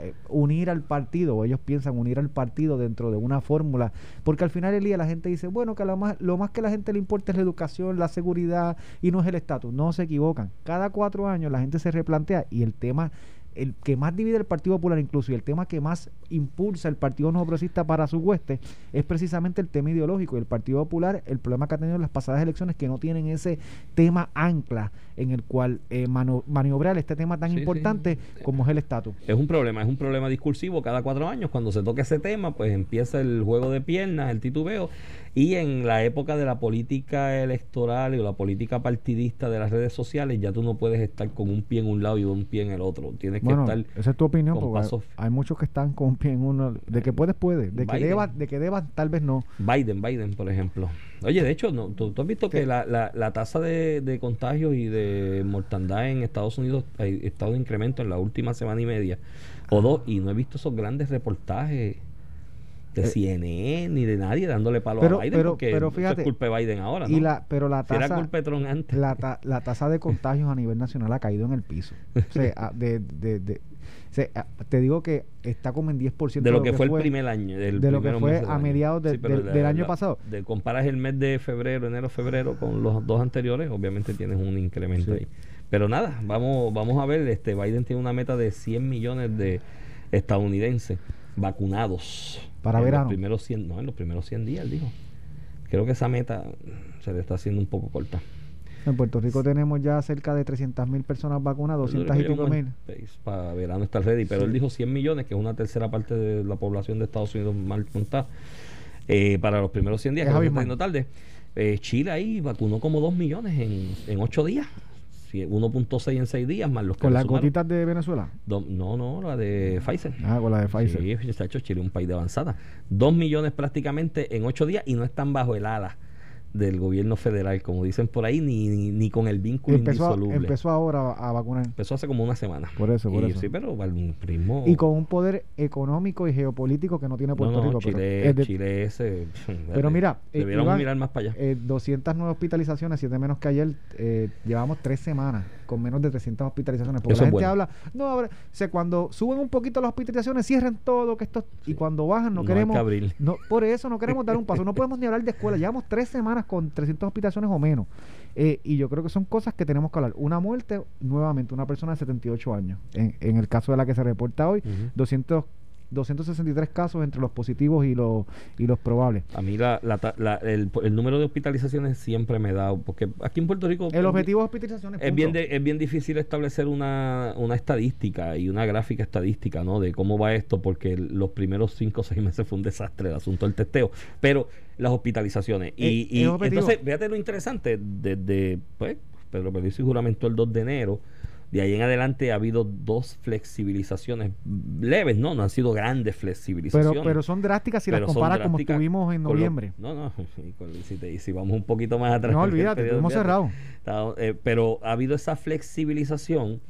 eh, unir al partido, o ellos piensan unir al partido dentro de una fórmula, porque al final del día la gente dice, bueno, que lo más, lo más que la gente le importa es la educación, la seguridad y no es el estatus. No se equivocan. Cada cuatro años la gente se replantea y el tema el que más divide el Partido Popular incluso y el tema que más impulsa el Partido No Progresista para su hueste es precisamente el tema ideológico. Y el Partido Popular el problema que ha tenido en las pasadas elecciones que no tienen ese tema ancla en el cual eh, maniobrar este tema tan importante como es el estatus. Es un problema, es un problema discursivo. Cada cuatro años cuando se toca ese tema pues empieza el juego de piernas, el titubeo. Y en la época de la política electoral o la política partidista de las redes sociales ya tú no puedes estar con un pie en un lado y un pie en el otro, tienes bueno, esa es tu opinión, porque hay muchos que están con un pie en uno. De que puedes, puedes. De que debas, de que debas, tal vez no. Biden, Biden, por ejemplo. Oye, de hecho, no, ¿tú, has visto que la, la, la, tasa de, de contagios y de mortandad en Estados Unidos ha estado de incremento en la última semana y media o dos, y no he visto esos grandes reportajes de CNN ni de nadie dándole palo pero- a Biden pero- porque pero eso es culpa de Biden ahora, ¿no? Y la, pero la tasa, culpa de Trump antes. la, ta- [LAUGHS] la tasa de contagios a nivel nacional ha caído en el piso. O sea, [LAUGHS] a- de, de, de- o sea, a- te digo que está como en 10% de lo que fue el primer año del de lo que fue a mediados del- del año pasado. de comparas el mes de febrero enero febrero con los dos anteriores obviamente tienes un incremento Sí. ahí pero nada vamos vamos a ver este Biden tiene una meta de 100 millones de estadounidenses vacunados Para en verano. los primeros 100 no en los primeros 100 días él dijo creo que esa meta se le está haciendo un poco corta En Puerto Rico tenemos ya cerca de 300 mil personas vacunadas, 200 y pico mil. para verano está ready pero Sí. él dijo 100 millones que es una tercera parte de la población de Estados Unidos mal contada eh, para los primeros 100 días Es que está yendo tarde Eh, Chile ahí vacunó como 2 millones en, en 8 días 1.6 en 6 días más los que Con las sumaron. gotitas de Venezuela. Do- no no la de Pfizer Ah, con la de Pfizer. Sí, muchacho, Chile es un país de avanzada. Dos millones prácticamente en ocho días y no están bajo el ala del gobierno federal, como dicen por ahí, ni, ni, ni con el vínculo empezó, a- indisoluble. empezó ahora a vacunar. Empezó hace como una semana. Por eso, por Y eso. Sí, pero al ritmo. Y con un poder económico y geopolítico que no tiene No, Puerto no, Rico. pero Chile, es de- Chile es. eh, Pero mira, eh, deberíamos Iván, mirar más para allá. eh, 200 nuevas hospitalizaciones, 7 menos que ayer. eh, llevamos tres semanas con menos de 300 hospitalizaciones. Porque Eso la gente bueno. habla, no, ahora, o sea, cuando suben un poquito las hospitalizaciones, cierren todo, que esto, y cuando bajan no, No queremos, que abrir. no, por eso no queremos dar un paso, no [LAUGHS] podemos ni hablar de escuela, llevamos tres semanas con 300 hospitalizaciones o menos, Eh, y yo creo que son cosas que tenemos que hablar. Una muerte, nuevamente, una persona de 78 años, en, en el caso de la que se reporta hoy, Ujú. 200, 263 casos entre los positivos y los, y los probables. A mí la, la la- el, el número de hospitalizaciones siempre me da, porque aquí en Puerto Rico El objetivo de hospitalizaciones es bien, de- es bien difícil establecer una, una estadística y una gráfica estadística, ¿no? De cómo va esto, porque los primeros cinco o seis meses fue un desastre el asunto del testeo. Pero las hospitalizaciones. Y, y entonces, fíjate lo interesante, desde, pues, Pedro Pérez y juramentó el 2 de enero. De ahí en adelante ha habido dos flexibilizaciones leves, ¿no? No han sido grandes flexibilizaciones. pero, pero son drásticas si las comparas como estuvimos en lo- noviembre. no, no, [LAUGHS] y con- y si, te- y si vamos un poquito más atrás. No, olvídate, estuvimos cerrados. Eh, pero ha habido esa flexibilización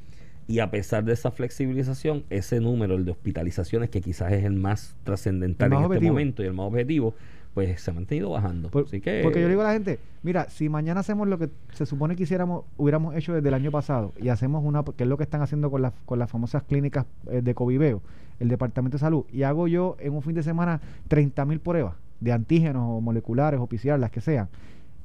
y a pesar de esa flexibilización, ese número, el de hospitalizaciones, que quizás es el más trascendental en este momento y el más objetivo, pues se ha mantenido bajando. Por- Así que, Porque yo le digo a la gente, mira, si mañana hacemos lo que se supone que hiciéramos, hubiéramos hecho desde el año pasado y hacemos una, que es lo que están haciendo con las, con las famosas clínicas eh, de Coviveo, el Departamento de Salud, y hago yo en un fin de semana 30 mil pruebas de antígenos o moleculares o PCR, las que sean,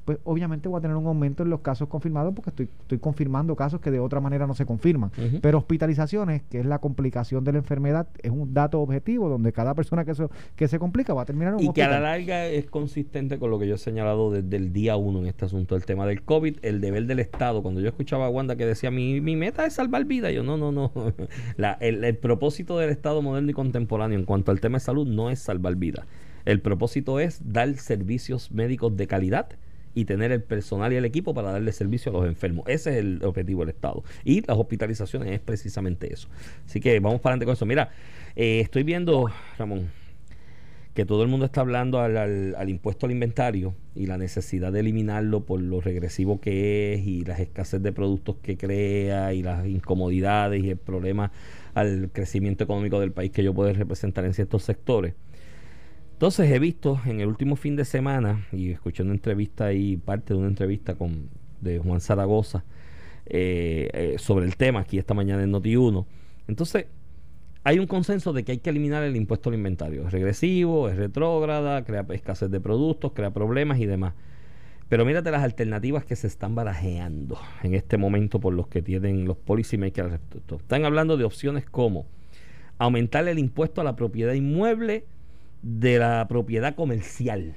pues obviamente voy a tener un aumento en los casos confirmados porque estoy, estoy confirmando casos que de otra manera no se confirman. Pero hospitalizaciones, que es la complicación de la enfermedad, es un dato objetivo donde cada persona que se, que se complica va a terminar en un Y que a la larga es consistente con lo que yo he señalado desde el día uno en este asunto, el tema del COVID, el deber del Estado. Cuando yo escuchaba a Wanda que decía, mi, mi meta es salvar vidas, yo no, no, no. [LAUGHS] La- el, el propósito del Estado moderno y contemporáneo en cuanto al tema de salud no es salvar vidas. El propósito es dar servicios médicos de calidad y tener el personal y el equipo para darle servicio a los enfermos. Ese es el objetivo del Estado. Y las hospitalizaciones es precisamente eso. Así que vamos para adelante con eso. Mira, eh, estoy viendo, Ramón, que todo el mundo está hablando al, al- impuesto al inventario y la necesidad de eliminarlo por lo regresivo que es y las escasez de productos que crea y las incomodidades y el problema al crecimiento económico del país que yo puedo representar en ciertos sectores. Entonces he visto en el último fin de semana y escuché una entrevista ahí, parte de una entrevista con de Juan Zaragoza eh, eh, sobre el tema aquí esta mañana en Noti1. Entonces, hay un consenso de que hay que eliminar el impuesto al inventario. Es regresivo, es retrógrada, crea escasez de productos, crea problemas y demás. Pero mírate las alternativas que se están barajeando en este momento por los que tienen los policymakers. al respecto. Están hablando de opciones como aumentar el impuesto a la propiedad inmueble de la propiedad comercial.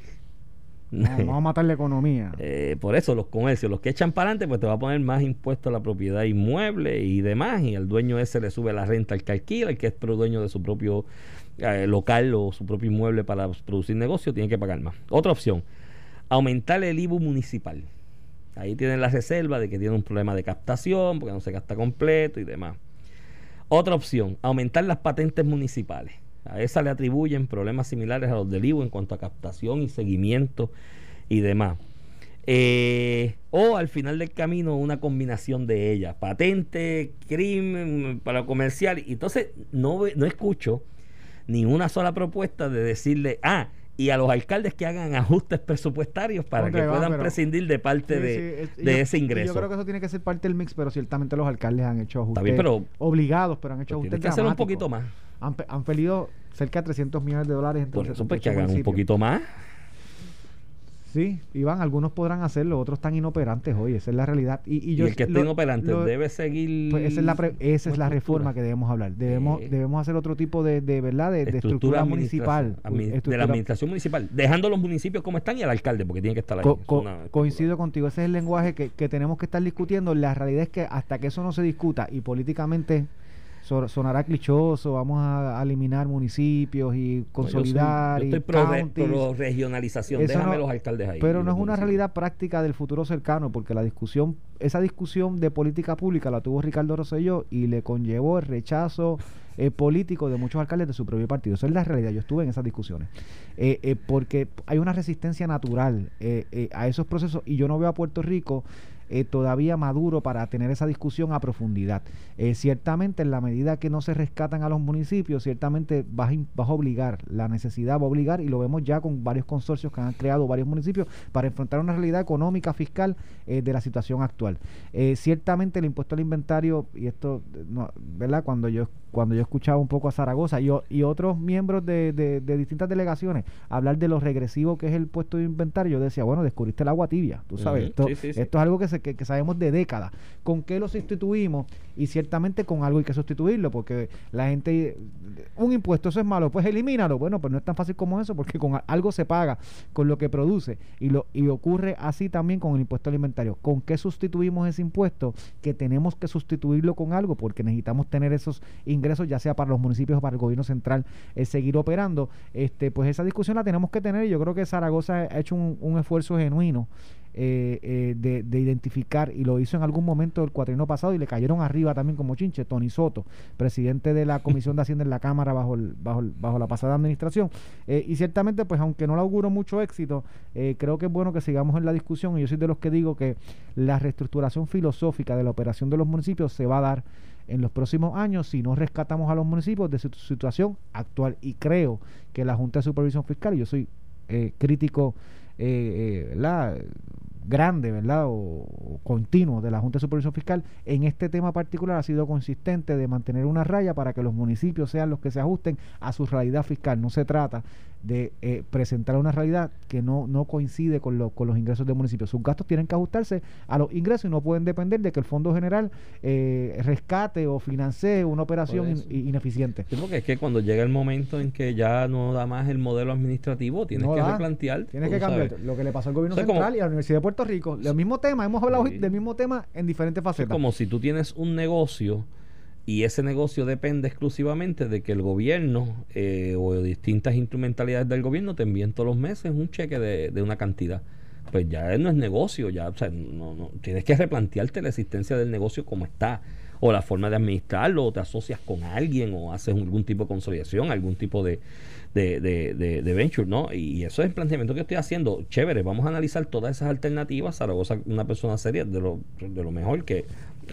No, vamos a matar la economía. [LAUGHS] Eh, por eso los comercios, los que echan para adelante, pues te va a poner más impuesto a la propiedad inmueble y demás, y al dueño ese le sube la renta al que alquila, el que es pro- dueño de su propio eh, local o su propio inmueble para producir negocio, tiene que pagar más. Otra opción, aumentar el IBU municipal. Ahí tienen la reserva de que tiene un problema de captación, porque no se gasta completo y demás. Otra opción, aumentar las patentes municipales. A esa le atribuyen problemas similares a los del IVU en cuanto a captación y seguimiento y demás. Eh, o al final del camino una combinación de ellas. Patente, crimen, para comercial. Y entonces no, no escucho ni una sola propuesta de decirle, ah, y a los alcaldes que hagan ajustes presupuestarios para que puedan prescindir de parte de, ese ingreso. Yo creo que eso tiene que ser parte del mix, pero ciertamente los alcaldes han hecho ajustes pero, obligados, pero han hecho ajustes. Tienen que hacer un poquito más. Han, han pedido cerca de 300 millones de dólares. Por eso, pues que hagan un poquito más. Sí, Iván, algunos podrán hacerlo, otros están inoperantes hoy, esa es la realidad. Y, yo, el que esté inoperante debe seguir... Pues esa es la, esa es la reforma que debemos hablar. Debemos debemos hacer otro tipo de, de ¿verdad? De, estructura, municipal. de la administración municipal, dejando los municipios como están y al alcalde, porque tiene que estar ahí. coincido contigo, ese es el lenguaje que, que tenemos que estar discutiendo. La realidad es que hasta que eso no se discuta y políticamente sonará clichoso, vamos a, eliminar municipios y consolidar. Yo, estoy pro, regionalización, déjame los alcaldes ahí. Pero no es una realidad práctica del futuro cercano, porque la discusión, esa discusión de política pública la tuvo Ricardo Rosselló y le conllevó el rechazo eh, político de muchos alcaldes de su propio partido. Esa es la realidad, yo estuve en esas discusiones. Eh, eh, porque hay una resistencia natural a esos procesos y yo no veo a Puerto Rico eh, todavía maduro para tener esa discusión a profundidad. Eh, ciertamente, en la medida que no se rescatan a los municipios, ciertamente vas, a obligar, la necesidad va a obligar, y lo vemos ya con varios consorcios que han creado varios municipios para enfrentar una realidad económica, fiscal eh, de la situación actual. ciertamente, el impuesto al inventario, y esto, ¿verdad? Cuando yo cuando yo escuchaba un poco a Zaragoza y, y otros miembros de, de, distintas delegaciones hablar de lo regresivo que es el puesto de inventario, yo decía, bueno, descubriste el agua tibia, tú sabes, esto, esto es algo que, se, que, sabemos de décadas. ¿Con qué lo sustituimos? Y ciertamente con algo hay que sustituirlo, porque la gente, un impuesto, eso es malo, pues elimínalo. Bueno, pues no es tan fácil como eso, porque con algo se paga, con lo que produce, y, lo, y ocurre así también con el impuesto alimentario. ¿Con qué sustituimos ese impuesto? Que tenemos que sustituirlo con algo, porque necesitamos tener esos ingresos, ya sea para los municipios o para el gobierno central, eh, seguir operando, este, pues esa discusión la tenemos que tener y yo creo que Zaragoza ha hecho un, esfuerzo genuino eh, eh, de, identificar y lo hizo en algún momento el cuatrino pasado y le cayeron arriba también como chinche Tony Soto, presidente de la [LAUGHS] Comisión de Hacienda en la Cámara bajo, bajo, bajo la pasada administración. y ciertamente, pues aunque no le auguro mucho éxito, creo que es bueno que sigamos en la discusión y yo soy de los que digo que la reestructuración filosófica de la operación de los municipios se va a dar en los próximos años si no rescatamos a los municipios de su situación actual. Y creo que la Junta de Supervisión Fiscal, yo soy eh, crítico eh, eh grande, ¿verdad? O, continuo de la Junta de Supervisión Fiscal en este tema particular ha sido consistente de mantener una raya para que los municipios sean los que se ajusten a su realidad fiscal. No se trata de eh, presentar una realidad que no, no coincide con, lo, con los ingresos del municipio. Sus gastos tienen que ajustarse a los ingresos y no pueden depender de que el Fondo General eh, rescate o financie una operación ineficiente. Sí, porque es que cuando llega el momento en que ya no da más el modelo administrativo, tienes que replantear. Tienes que cambiar lo que le pasó al gobierno central y a la Universidad de Puerto Rico. El mismo tema, hemos hablado del mismo tema en diferentes facetas. Es como si tú tienes un negocio y ese negocio depende exclusivamente de que el gobierno eh, o distintas instrumentalidades del gobierno te envíen todos los meses un cheque de, una cantidad. Pues ya no es negocio, ya, no, no, tienes que replantearte la existencia del negocio como está, o la forma de administrarlo, o te asocias con alguien, o haces algún tipo de consolidación, algún tipo de, de, de, de, venture, ¿no? Y eso es el planteamiento que estoy haciendo. Chévere, vamos a analizar todas esas alternativas. Zaragoza, una persona seria, de lo, de lo mejor que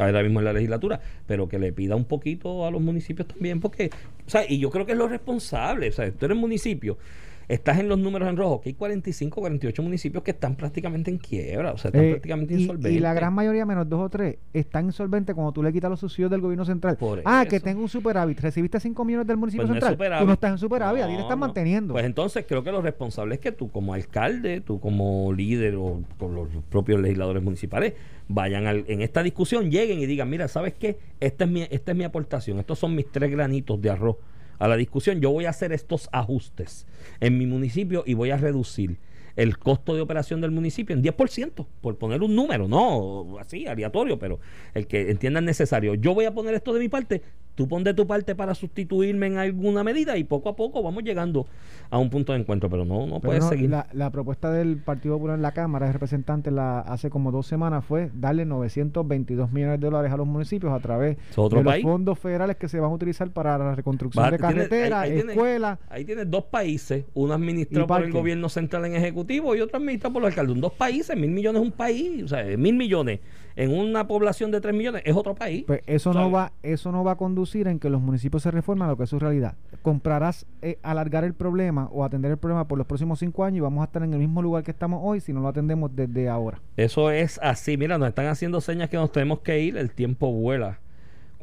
ahora mismo en la legislatura, pero que le pida un poquito a los municipios también, porque, o sea, y yo creo que es lo responsable, o sea, tú eres municipio estás en los números en rojo, que hay 45, 48 municipios que están prácticamente en quiebra, o sea, están eh, prácticamente insolventes. Y la gran mayoría, menos dos o tres, están insolventes cuando tú le quitas los subsidios del gobierno central. ah, que tengo un superávit, recibiste 5 millones del municipio pues central, tú no estás en superávit, no, ahí le están manteniendo. Pues entonces creo que lo responsable es que tú como alcalde, tú como líder o con los propios legisladores municipales, vayan en esta discusión, lleguen y digan, mira, ¿sabes qué? Esta es mi, esta es mi aportación, estos son mis tres granitos de arroz a la discusión, yo voy a hacer estos ajustes en mi municipio y voy a reducir el costo de operación del municipio en 10%, por poner un número, no así, aleatorio, pero el que entiendan necesario. Yo voy a poner esto de mi parte, tú pon de tu parte para sustituirme en alguna medida y poco a poco vamos llegando a un punto de encuentro, pero no, no puedes seguir. La, propuesta del Partido Popular en la Cámara de Representantes la, hace como dos semanas fue darle 922 millones de dólares a los municipios a través de los fondos federales que se van a utilizar para la reconstrucción de carreteras, escuelas. ahí tienes dos países, uno administrado por el gobierno central en ejecutivo y otro administrado por los alcaldes. Dos países, mil millones es un país, o sea, mil millones en una población de tres millones es otro país. Pues eso no va, eso no va a conducir en que los municipios se reforman lo que es su realidad. Comprarás eh, alargar el problema o atender el problema por los próximos cinco años y vamos a estar en el mismo lugar que estamos hoy si no lo atendemos desde ahora. Eso es así. Mira, nos están haciendo señas que nos tenemos que ir. El tiempo vuela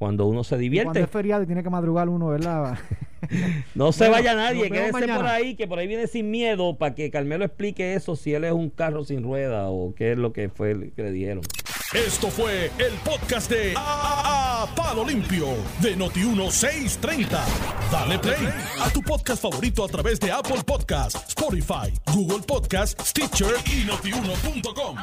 cuando uno se divierte. Cuando es feriado y tiene que madrugar uno, ¿verdad? [LAUGHS] No se Bueno, vaya nadie, quédese por mañana. ahí, que por ahí viene sin miedo para que Carmelo explique eso, si él es un carro sin rueda o qué es lo que fue el que le dieron. Esto fue el podcast de A, A- Palo Limpio de Noti1630. Dale play a tu podcast favorito a través de Apple Podcasts, Spotify, Google Podcasts, Stitcher y notiuno.com.